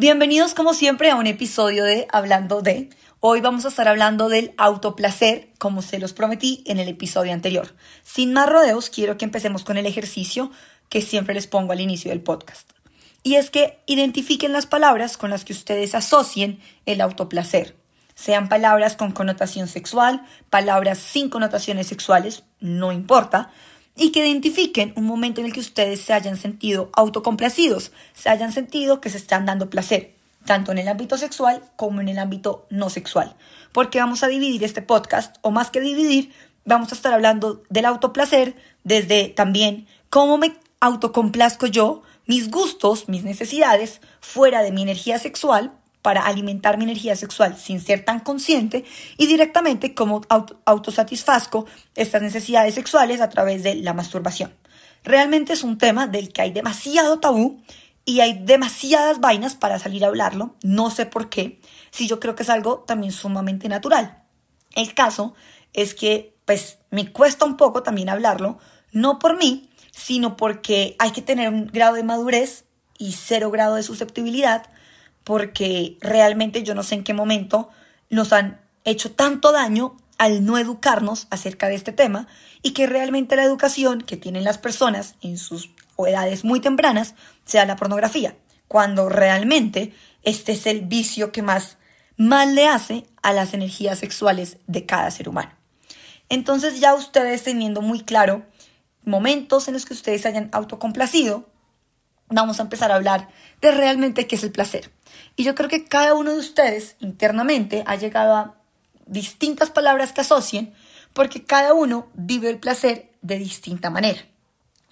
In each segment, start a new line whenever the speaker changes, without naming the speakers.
Bienvenidos como siempre a un episodio de Hablando de. Hoy vamos a estar hablando del autoplacer, como se los prometí en el episodio anterior. Sin más rodeos, quiero que empecemos con el ejercicio que siempre les pongo al inicio del podcast. Y es que identifiquen las palabras con las que ustedes asocien el autoplacer. Sean palabras con connotación sexual, palabras sin connotaciones sexuales, no importa, y que identifiquen un momento en el que ustedes se hayan sentido autocomplacidos, se hayan sentido que se están dando placer, tanto en el ámbito sexual como en el ámbito no sexual. Porque vamos a dividir este podcast, o más que dividir, vamos a estar hablando del autoplacer desde también cómo me autocomplazco yo, mis gustos, mis necesidades, fuera de mi energía sexual, para alimentar mi energía sexual sin ser tan consciente y directamente como autosatisfazco estas necesidades sexuales a través de la masturbación. Realmente es un tema del que hay demasiado tabú y hay demasiadas vainas para salir a hablarlo, no sé por qué, si yo creo que es algo también sumamente natural. El caso es que pues me cuesta un poco también hablarlo, no por mí, sino porque hay que tener un grado de madurez y cero grado de susceptibilidad porque realmente yo no sé en qué momento nos han hecho tanto daño al no educarnos acerca de este tema y que realmente la educación que tienen las personas en sus edades muy tempranas sea la pornografía, cuando realmente este es el vicio que más mal le hace a las energías sexuales de cada ser humano. Entonces ya ustedes teniendo muy claro momentos en los que ustedes hayan autocomplacido, vamos a empezar a hablar de realmente qué es el placer. Y yo creo que cada uno de ustedes internamente ha llegado a distintas palabras que asocien porque cada uno vive el placer de distinta manera.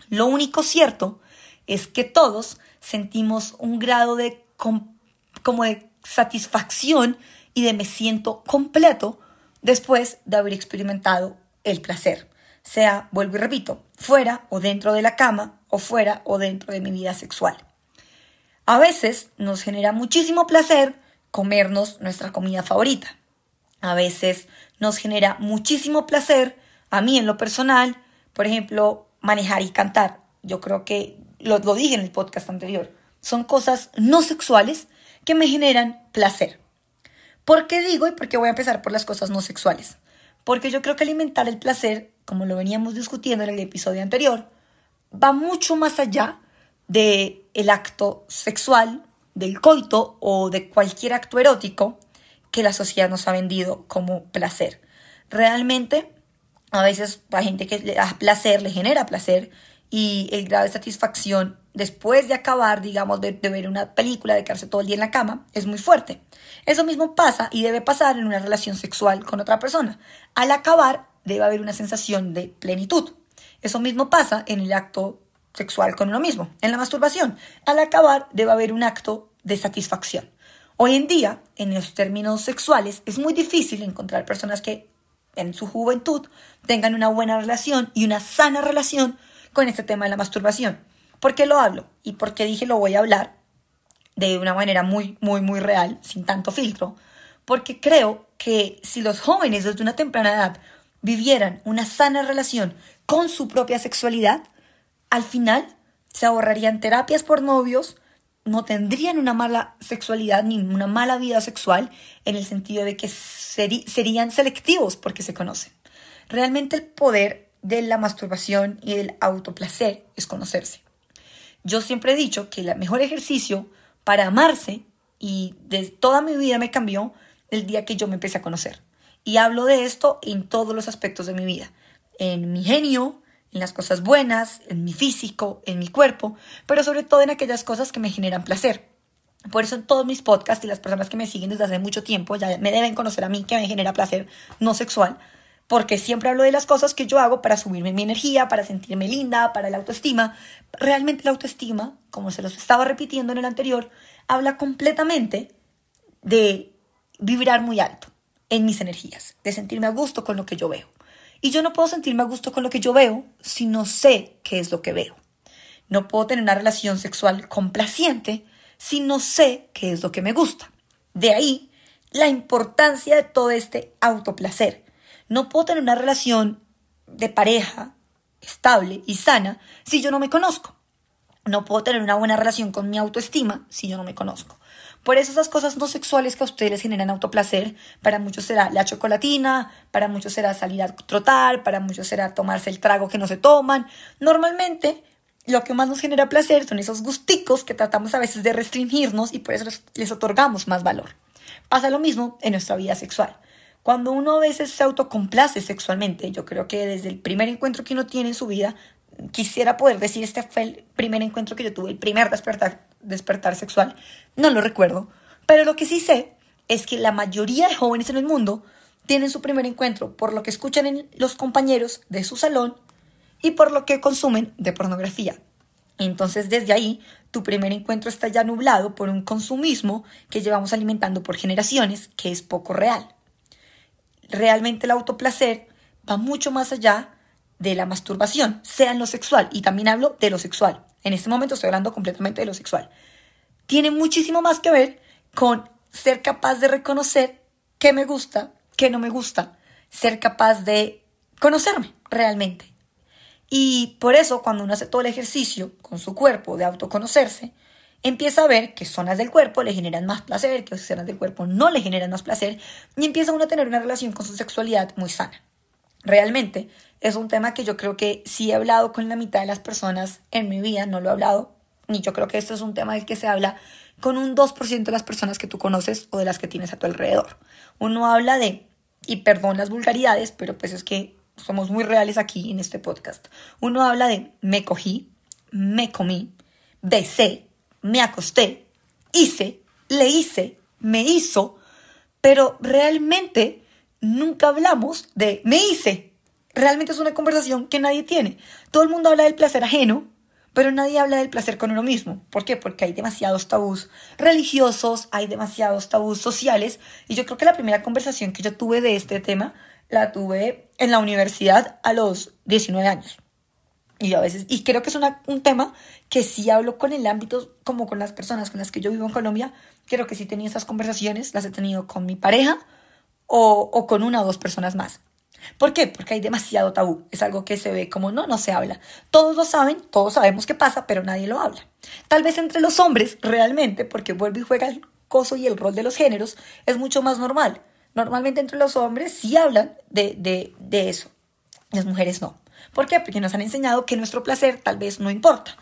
Lo único cierto es que todos sentimos un grado de como de satisfacción y de me siento completo después de haber experimentado el placer. Sea, vuelvo y repito, fuera o dentro de la cama o fuera o dentro de mi vida sexual. A veces nos genera muchísimo placer comernos nuestra comida favorita. A veces nos genera muchísimo placer, a mí en lo personal, por ejemplo, manejar y cantar. Yo creo que lo, dije en el podcast anterior. Son cosas no sexuales que me generan placer. ¿Por qué digo y por qué voy a empezar por las cosas no sexuales? Porque yo creo que alimentar el placer, como lo veníamos discutiendo en el episodio anterior, va mucho más allá de el acto sexual, del coito o de cualquier acto erótico que la sociedad nos ha vendido como placer. Realmente, a veces hay gente que le da placer, le genera placer y el grado de satisfacción después de acabar, digamos, de, de, ver una película, de quedarse todo el día en la cama, es muy fuerte. Eso mismo pasa y debe pasar en una relación sexual con otra persona. Al acabar, debe haber una sensación de plenitud. Eso mismo pasa en el acto sexual con uno mismo, en la masturbación. Al acabar debe haber un acto de satisfacción. Hoy en día, en los términos sexuales, es muy difícil encontrar personas que en su juventud tengan una buena relación y una sana relación con este tema de la masturbación. ¿Por qué lo hablo? Y por qué dije lo voy a hablar de una manera muy, muy, muy real, sin tanto filtro. Porque creo que si los jóvenes desde una temprana edad vivieran una sana relación con su propia sexualidad, al final se ahorrarían terapias por novios, no tendrían una mala sexualidad ni una mala vida sexual en el sentido de que serían selectivos porque se conocen. Realmente el poder de la masturbación y del autoplacer es conocerse. Yo siempre he dicho que el mejor ejercicio para amarse y de toda mi vida me cambió el día que yo me empecé a conocer. Y hablo de esto en todos los aspectos de mi vida, en mi genio, en las cosas buenas, en mi físico, en mi cuerpo, pero sobre todo en aquellas cosas que me generan placer. Por eso en todos mis podcasts y las personas que me siguen desde hace mucho tiempo ya me deben conocer a mí que me genera placer no sexual, porque siempre hablo de las cosas que yo hago para subirme mi energía, para sentirme linda, para la autoestima. Realmente la autoestima, como se los estaba repitiendo en el anterior, habla completamente de vibrar muy alto en mis energías, de sentirme a gusto con lo que yo veo. Y yo no puedo sentirme a gusto con lo que yo veo si no sé qué es lo que veo. No puedo tener una relación sexual complaciente si no sé qué es lo que me gusta. De ahí la importancia de todo este autoplacer. No puedo tener una relación de pareja estable y sana si yo no me conozco. No puedo tener una buena relación con mi autoestima si yo no me conozco. Por eso esas cosas no sexuales que a ustedes les generan autoplacer, para muchos será la chocolatina, para muchos será salir a trotar, para muchos será tomarse el trago que no se toman. Normalmente lo que más nos genera placer son esos gusticos que tratamos a veces de restringirnos y por eso les, otorgamos más valor. Pasa lo mismo en nuestra vida sexual. Cuando uno a veces se autocomplace sexualmente, yo creo que desde el primer encuentro que uno tiene en su vida, quisiera poder decir este fue el primer encuentro que yo tuve, el primer despertar, despertar sexual, no lo recuerdo, pero lo que sí sé es que la mayoría de jóvenes en el mundo tienen su primer encuentro por lo que escuchan en los compañeros de su salón y por lo que consumen de pornografía. Entonces desde ahí tu primer encuentro está ya nublado por un consumismo que llevamos alimentando por generaciones que es poco real. Realmente el autoplacer va mucho más allá de la masturbación, sea en lo sexual, y también hablo de lo sexual. En este momento estoy hablando completamente de lo sexual. Tiene muchísimo más que ver con ser capaz de reconocer qué me gusta, qué no me gusta, ser capaz de conocerme realmente. Y por eso cuando uno hace todo el ejercicio con su cuerpo de autoconocerse, empieza a ver que zonas del cuerpo le generan más placer, que zonas del cuerpo no le generan más placer, y empieza uno a tener una relación con su sexualidad muy sana. Realmente es un tema que yo creo que sí he hablado con la mitad de las personas en mi vida, no lo he hablado, ni yo creo que esto es un tema del que se habla con un 2% de las personas que tú conoces o de las que tienes a tu alrededor. Uno habla de, y perdón las vulgaridades, pero pues es que somos muy reales aquí en este podcast. Uno habla de me cogí, me comí, besé, me acosté, hice, le hice, me hizo, pero realmente nunca hablamos de me hice. Realmente es una conversación que nadie tiene. Todo el mundo habla del placer ajeno, pero nadie habla del placer con uno mismo. ¿Por qué? Porque hay demasiados tabús religiosos, hay demasiados tabús sociales, y yo creo que la primera conversación que yo tuve de este tema la tuve en la universidad a los 19 años. Y a veces, y creo que es un tema que sí hablo con el ámbito, como con las personas con las que yo vivo en Colombia, creo que sí he tenido esas conversaciones, las he tenido con mi pareja o, con una o dos personas más. ¿Por qué? Porque hay demasiado tabú. Es algo que se ve como no, no se habla. Todos lo saben, todos sabemos qué pasa, pero nadie lo habla. Tal vez entre los hombres, realmente, porque vuelve y juega el coso y el rol de los géneros, es mucho más normal. Normalmente entre los hombres sí hablan de, de, de eso, las mujeres no. ¿Por qué? Porque nos han enseñado que nuestro placer tal vez no importa,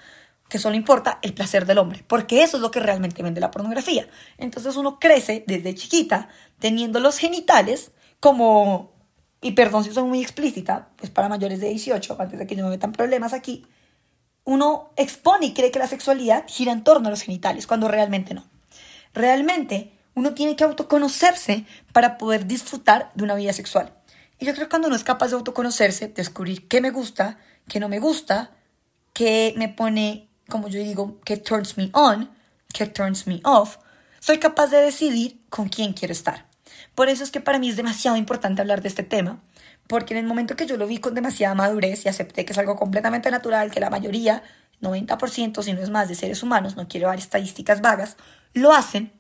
que solo importa el placer del hombre, porque eso es lo que realmente vende la pornografía. Entonces uno crece desde chiquita teniendo los genitales como, y perdón si soy muy explícita, pues para mayores de 18, antes de que yo me metan problemas aquí, uno expone y cree que la sexualidad gira en torno a los genitales, cuando realmente no. Realmente uno tiene que autoconocerse para poder disfrutar de una vida sexual. Y yo creo que cuando uno es capaz de autoconocerse, descubrir qué me gusta, qué no me gusta, qué me pone, como yo digo, qué turns me on, qué turns me off, soy capaz de decidir con quién quiero estar. Por eso es que para mí es demasiado importante hablar de este tema, porque en el momento que yo lo vi con demasiada madurez y acepté que es algo completamente natural, que la mayoría, 90% si no es más de seres humanos, no quiero dar estadísticas vagas, lo hacen,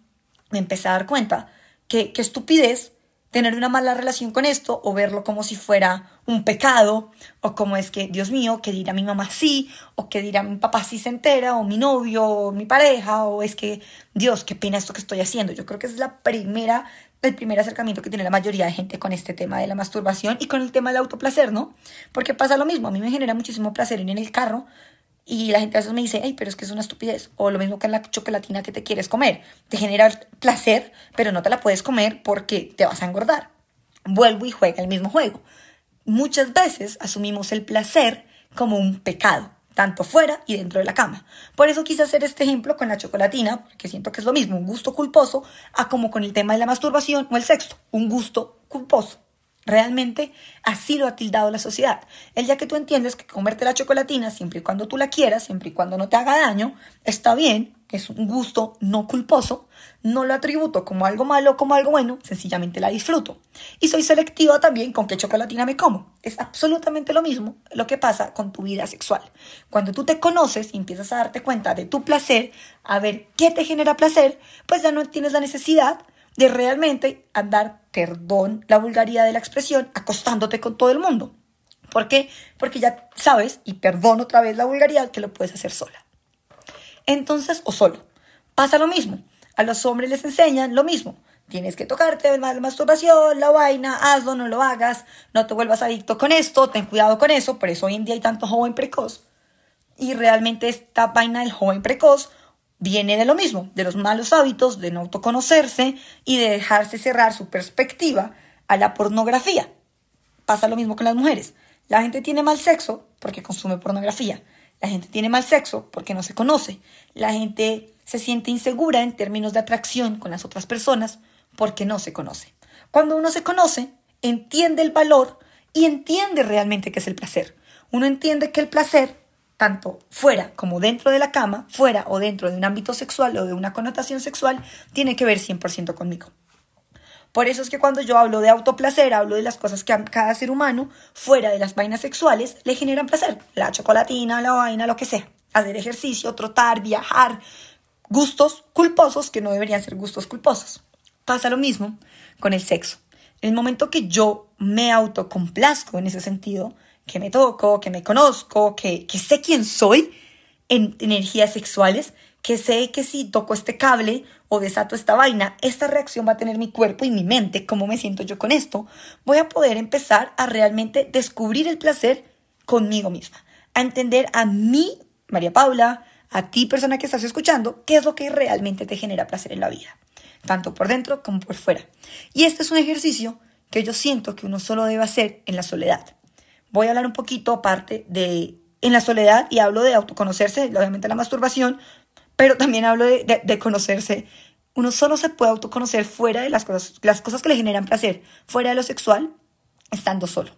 me empecé a dar cuenta que, qué estupidez tener una mala relación con esto o verlo como si fuera un pecado o como es que, Dios mío, que dirá mi mamá sí o que dirá mi papá sí se entera o mi novio o mi pareja o es que, Dios, qué pena esto que estoy haciendo. Yo creo que es la primera, el primer acercamiento que tiene la mayoría de gente con este tema de la masturbación y con el tema del autoplacer, ¿no? Porque pasa lo mismo, a mí me genera muchísimo placer ir en el carro y la gente a veces me dice, ay, pero es que es una estupidez. O lo mismo que en la chocolatina que te quieres comer. Te genera placer, pero no te la puedes comer porque te vas a engordar. Vuelvo y juega el mismo juego. Muchas veces asumimos el placer como un pecado, tanto fuera y dentro de la cama. Por eso quise hacer este ejemplo con la chocolatina, porque siento que es lo mismo, un gusto culposo, a como con el tema de la masturbación o el sexo, un gusto culposo. Realmente así lo ha tildado la sociedad. El día que tú entiendes que comerte la chocolatina, siempre y cuando tú la quieras, siempre y cuando no te haga daño, está bien, es un gusto no culposo, no lo atributo como algo malo como algo bueno, sencillamente la disfruto. Y soy selectiva también con qué chocolatina me como. Es absolutamente lo mismo lo que pasa con tu vida sexual. Cuando tú te conoces y empiezas a darte cuenta de tu placer, a ver qué te genera placer, pues ya no tienes la necesidad de realmente andar, perdón la vulgaridad de la expresión, acostándote con todo el mundo. ¿Por qué? Porque ya sabes, y perdón otra vez la vulgaridad, que lo puedes hacer sola. Entonces, o solo. Pasa lo mismo. A los hombres les enseñan lo mismo. Tienes que tocarte la masturbación, la vaina, hazlo, no lo hagas, no te vuelvas adicto con esto, ten cuidado con eso, por eso hoy en día hay tanto joven precoz. Y realmente esta vaina del joven precoz viene de lo mismo, de los malos hábitos, de no autoconocerse y de dejarse cerrar su perspectiva a la pornografía. Pasa lo mismo con las mujeres. La gente tiene mal sexo porque consume pornografía. La gente tiene mal sexo porque no se conoce. La gente se siente insegura en términos de atracción con las otras personas porque no se conoce. Cuando uno se conoce, entiende el valor y entiende realmente qué es el placer. Uno entiende que el placer, tanto fuera como dentro de la cama, fuera o dentro de un ámbito sexual o de una connotación sexual, tiene que ver 100% conmigo. Por eso es que cuando yo hablo de autoplacer, hablo de las cosas que a cada ser humano, fuera de las vainas sexuales, le generan placer. La chocolatina, la vaina, lo que sea. Hacer ejercicio, trotar, viajar. Gustos culposos que no deberían ser gustos culposos. Pasa lo mismo con el sexo. El momento que yo me autocomplazco en ese sentido, que me toco, que me conozco, que, que sé quién soy en energías sexuales, que sé que si toco este cable o desato esta vaina, esta reacción va a tener mi cuerpo y mi mente, cómo me siento yo con esto, voy a poder empezar a realmente descubrir el placer conmigo misma, a entender a mí, María Paula, a ti persona que estás escuchando, qué es lo que realmente te genera placer en la vida tanto por dentro como por fuera. Y este es un ejercicio que yo siento que uno solo debe hacer en la soledad. Voy a hablar un poquito aparte de en la soledad y hablo de autoconocerse, obviamente la masturbación, pero también hablo de, conocerse. Uno solo se puede autoconocer fuera de las cosas, las cosas que le generan placer, fuera de lo sexual, estando solo.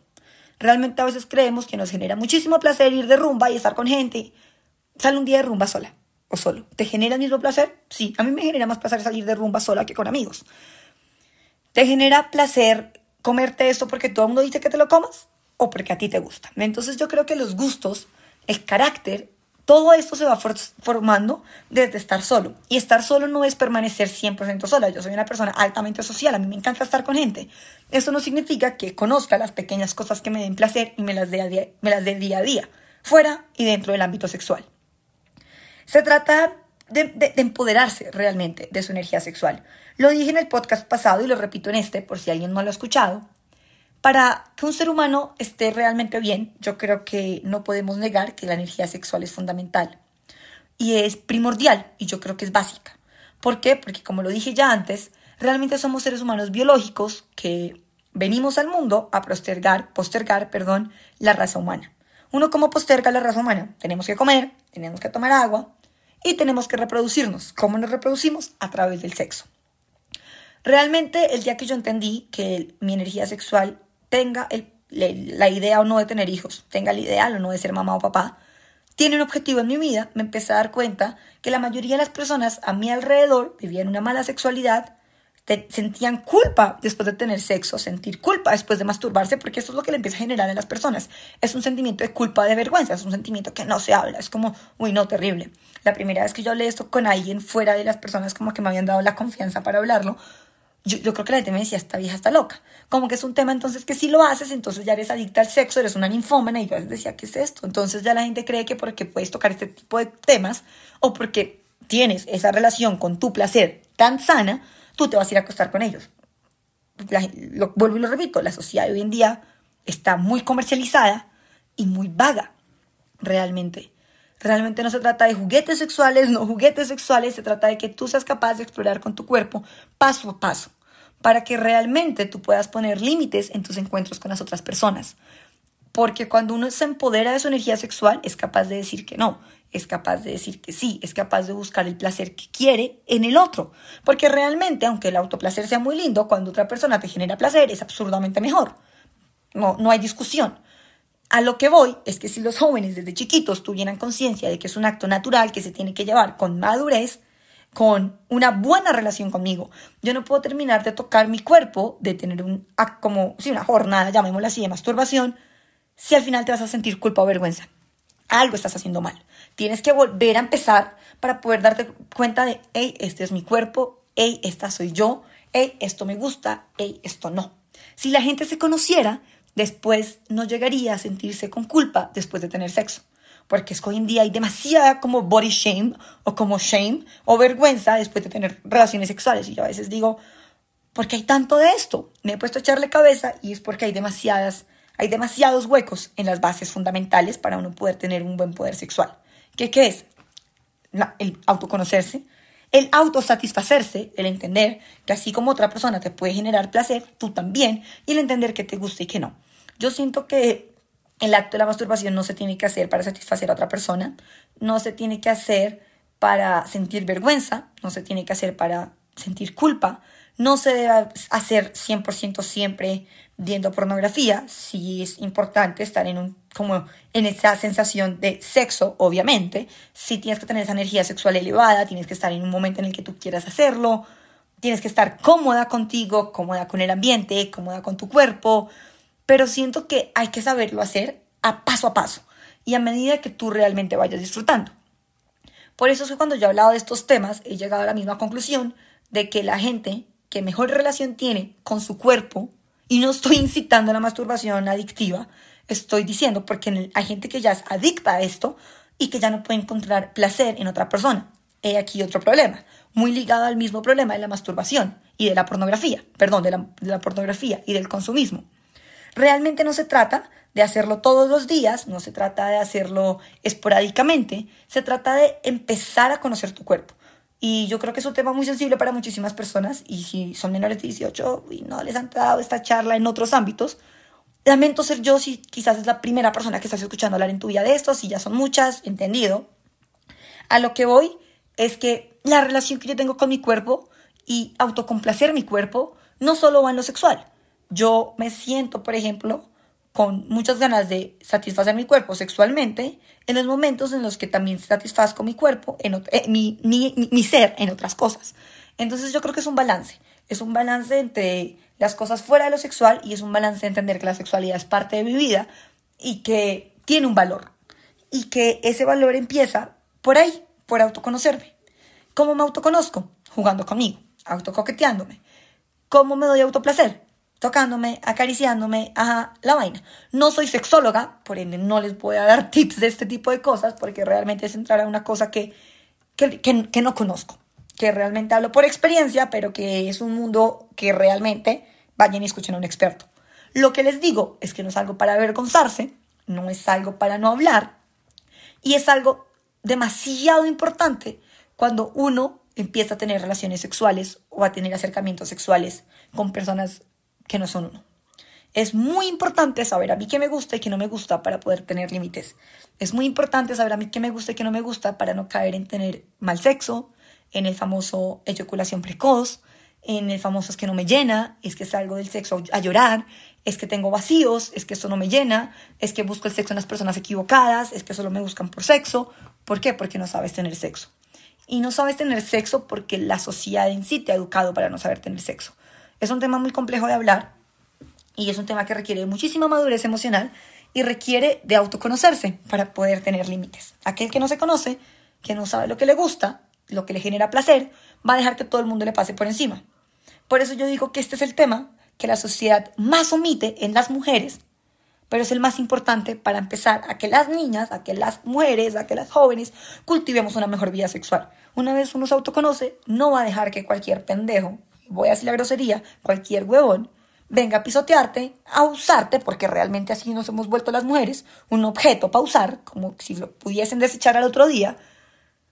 Realmente a veces creemos que nos genera muchísimo placer ir de rumba y estar con gente. Sale un día de rumba sola o solo. ¿Te genera el mismo placer? Sí, a mí me genera más placer salir de rumba sola que con amigos. ¿Te genera placer comerte esto porque todo el mundo dice que te lo comas o porque a ti te gusta? Entonces yo creo que los gustos, el carácter, todo esto se va formando desde estar solo. Y estar solo no es permanecer 100% sola. Yo soy una persona altamente social, a mí me encanta estar con gente. Eso no significa que conozca las pequeñas cosas que me den placer y me las dé, me día a día, fuera y dentro del ámbito sexual. Se trata de, empoderarse realmente de su energía sexual. Lo dije en el podcast pasado y lo repito en este por si alguien no lo ha escuchado. Para que un ser humano esté realmente bien, yo creo que no podemos negar que la energía sexual es fundamental y es primordial y yo creo que es básica. ¿Por qué? Porque como lo dije ya antes, realmente somos seres humanos biológicos que venimos al mundo a postergar, postergar, perdón, la raza humana. Uno como posterga la raza humana, tenemos que comer, tenemos que tomar agua, y tenemos que reproducirnos. ¿Cómo nos reproducimos? A través del sexo. Realmente el día que yo entendí que mi energía sexual tenga la idea o no de tener hijos, tenga el ideal o no de ser mamá o papá, tiene un objetivo en mi vida, me empecé a dar cuenta que la mayoría de las personas a mi alrededor vivían una mala sexualidad, sentían culpa después de tener sexo, sentir culpa después de masturbarse, porque eso es lo que le empieza a generar en las personas. Es un sentimiento de culpa, de vergüenza, es un sentimiento que no se habla, es como, uy, no, terrible. La primera vez que yo hablé esto con alguien fuera de las personas como que me habían dado la confianza para hablarlo, yo, creo que la gente me decía, esta vieja está loca. Como que es un tema entonces que si lo haces, entonces ya eres adicta al sexo, eres una ninfómana, y yo decía, ¿qué es esto? Entonces ya la gente cree que porque puedes tocar este tipo de temas o porque tienes esa relación con tu placer tan sana, tú te vas a ir a acostar con ellos. lo, vuelvo y lo repito, la sociedad de hoy en día está muy comercializada y muy vaga, realmente. Realmente no se trata de juguetes sexuales, no juguetes sexuales, se trata de que tú seas capaz de explorar con tu cuerpo paso a paso, para que realmente tú puedas poner límites en tus encuentros con las otras personas. Porque cuando uno se empodera de su energía sexual, es capaz de decir que no, es capaz de decir que sí, es capaz de buscar el placer que quiere en el otro. Porque realmente, aunque el autoplacer sea muy lindo, cuando otra persona te genera placer es absurdamente mejor. No, no hay discusión. A lo que voy es que si los jóvenes desde chiquitos tuvieran conciencia de que es un acto natural que se tiene que llevar con madurez, con una buena relación conmigo. Yo no puedo terminar de tocar mi cuerpo, de tener un, como, si una jornada, llamémosla así, de masturbación, si al final te vas a sentir culpa o vergüenza. Algo estás haciendo mal. Tienes que volver a empezar para poder darte cuenta de, hey, este es mi cuerpo, hey, esta soy yo, hey, esto me gusta, hey, esto no. Si la gente se conociera, después no llegaría a sentirse con culpa después de tener sexo. Porque es que hoy en día hay demasiada como body shame o como shame o vergüenza después de tener relaciones sexuales. Y yo a veces digo, ¿por qué hay tanto de esto? Me he puesto a echarle cabeza y es porque hay demasiadas, hay demasiados huecos en las bases fundamentales para uno poder tener un buen poder sexual. ¿Qué, qué es? el autoconocerse, el autosatisfacerse, el entender que así como otra persona te puede generar placer, tú también, y el entender que te gusta y que no. Yo siento que el acto de la masturbación no se tiene que hacer para satisfacer a otra persona, no se tiene que hacer para sentir vergüenza, no se tiene que hacer para sentir culpa, no se debe hacer 100% siempre viendo pornografía, sí es importante estar en un como en esa sensación de sexo, obviamente, si tienes que tener esa energía sexual elevada, tienes que estar en un momento en el que tú quieras hacerlo, tienes que estar cómoda contigo, cómoda con el ambiente, cómoda con tu cuerpo, pero siento que hay que saberlo hacer a paso a paso y a medida que tú realmente vayas disfrutando. Por eso es que cuando yo he hablado de estos temas he llegado a la misma conclusión de que la gente que mejor relación tiene con su cuerpo, y no estoy incitando a la masturbación adictiva, estoy diciendo porque hay gente que ya es adicta a esto y que ya no puede encontrar placer en otra persona. He aquí otro problema, muy ligado al mismo problema de la masturbación y de la pornografía, perdón, de la pornografía y del consumismo. Realmente no se trata de hacerlo todos los días, no se trata de hacerlo esporádicamente, se trata de empezar a conocer tu cuerpo. Y yo creo que es un tema muy sensible para muchísimas personas y si son menores de 18 y no les han dado esta charla en otros ámbitos, lamento ser yo si quizás es la primera persona que estás escuchando hablar en tu vida de esto, si ya son muchas, entendido. A lo que voy es que la relación que yo tengo con mi cuerpo y autocomplacer mi cuerpo no solo va en lo sexual, yo me siento, por ejemplo, con muchas ganas de satisfacer mi cuerpo sexualmente en los momentos en los que también satisfazco mi cuerpo, en eh, mi, mi, ser en otras cosas. Entonces yo creo que es un balance. Es un balance entre las cosas fuera de lo sexual y es un balance de entender que la sexualidad es parte de mi vida y que tiene un valor. Y que ese valor empieza por ahí, por autoconocerme. ¿Cómo me autoconozco? Jugando conmigo, autocoqueteándome. ¿Cómo me doy autoplacer? Tocándome, acariciándome, ajá, la vaina. No soy sexóloga, por ende no les voy a dar tips de este tipo de cosas, porque realmente es entrar a una cosa que, que, que, no conozco, que realmente hablo por experiencia, pero que es un mundo que realmente vayan y escuchen a un experto. Lo que les digo es que no es algo para avergonzarse, no es algo para no hablar, y es algo demasiado importante cuando uno empieza a tener relaciones sexuales o a tener acercamientos sexuales con personas que no son uno. Es muy importante saber a mí qué me gusta y qué no me gusta para poder tener límites. Es muy importante saber a mí qué me gusta y qué no me gusta para no caer en tener mal sexo, en el famoso eyaculación precoz, en el famoso es que no me llena, es que salgo del sexo a llorar, es que tengo vacíos, es que eso no me llena, es que busco el sexo en las personas equivocadas, es que solo me buscan por sexo. ¿Por qué? Porque no sabes tener sexo. Y no sabes tener sexo porque la sociedad en sí te ha educado para no saber tener sexo. Es un tema muy complejo de hablar y es un tema que requiere muchísima madurez emocional y requiere de autoconocerse para poder tener límites. Aquel que no se conoce, que no sabe lo que le gusta, lo que le genera placer, va a dejar que todo el mundo le pase por encima. Por eso yo digo que este es el tema que la sociedad más omite en las mujeres, pero es el más importante para empezar a que las niñas, a que las mujeres, a que las jóvenes cultivemos una mejor vida sexual. Una vez uno se autoconoce, no va a dejar que cualquier pendejo voy a decir la grosería, cualquier huevón, venga a pisotearte, a usarte, porque realmente así nos hemos vuelto las mujeres, un objeto para usar, como si lo pudiesen desechar al otro día,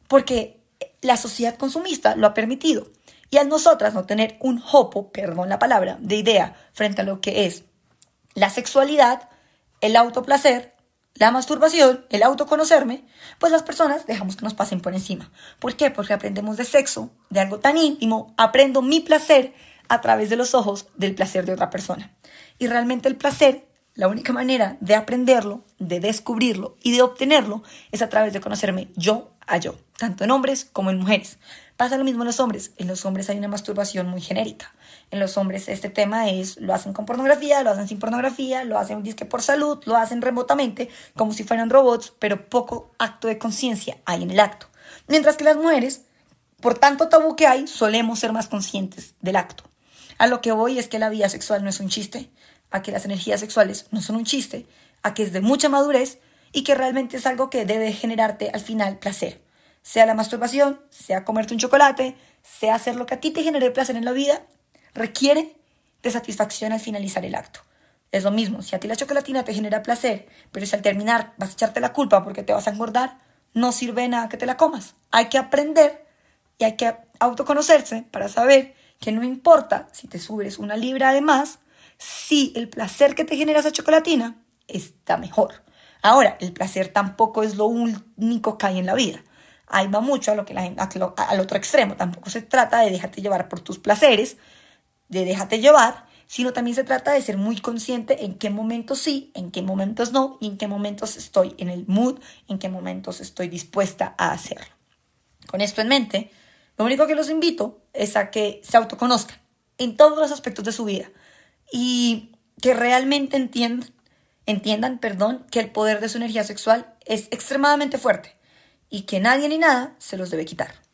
porque la sociedad consumista lo ha permitido. Y al nosotras no tener un hopo, perdón la palabra, de idea frente a lo que es la sexualidad, el autoplacer, la masturbación, el autoconocerme, pues las personas dejamos que nos pasen por encima. ¿Por qué? Porque aprendemos de sexo, de algo tan íntimo, aprendo mi placer a través de los ojos del placer de otra persona. Y realmente el placer, la única manera de aprenderlo, de descubrirlo y de obtenerlo es a través de conocerme yo a yo, tanto en hombres como en mujeres. Pasa lo mismo en los hombres. En los hombres hay una masturbación muy genérica. En los hombres este tema es, lo hacen con pornografía, lo hacen sin pornografía, lo hacen disque por salud, lo hacen remotamente, como si fueran robots, pero poco acto de conciencia hay en el acto. Mientras que las mujeres, por tanto tabú que hay, solemos ser más conscientes del acto. A lo que voy es que la vida sexual no es un chiste, a que las energías sexuales no son un chiste, a que es de mucha madurez y que realmente es algo que debe generarte al final placer. Sea la masturbación, sea comerte un chocolate, sea hacer lo que a ti te genere placer en la vida, requiere de satisfacción al finalizar el acto. Es lo mismo, si a ti la chocolatina te genera placer, pero si al terminar vas a echarte la culpa porque te vas a engordar, no sirve nada que te la comas. Hay que aprender y hay que autoconocerse para saber que no importa si te subes una libra de más, si el placer que te genera esa chocolatina está mejor. Ahora, el placer tampoco es lo único que hay en la vida. Ahí va mucho a lo que al otro extremo. Tampoco se trata de dejarte llevar por tus placeres, de déjate llevar, sino también se trata de ser muy consciente en qué momentos sí, en qué momentos no, y en qué momentos estoy en el mood, en qué momentos estoy dispuesta a hacerlo. Con esto en mente, lo único que los invito es a que se autoconozcan en todos los aspectos de su vida y que realmente entiendan, entiendan, perdón, que el poder de su energía sexual es extremadamente fuerte y que nadie ni nada se los debe quitar.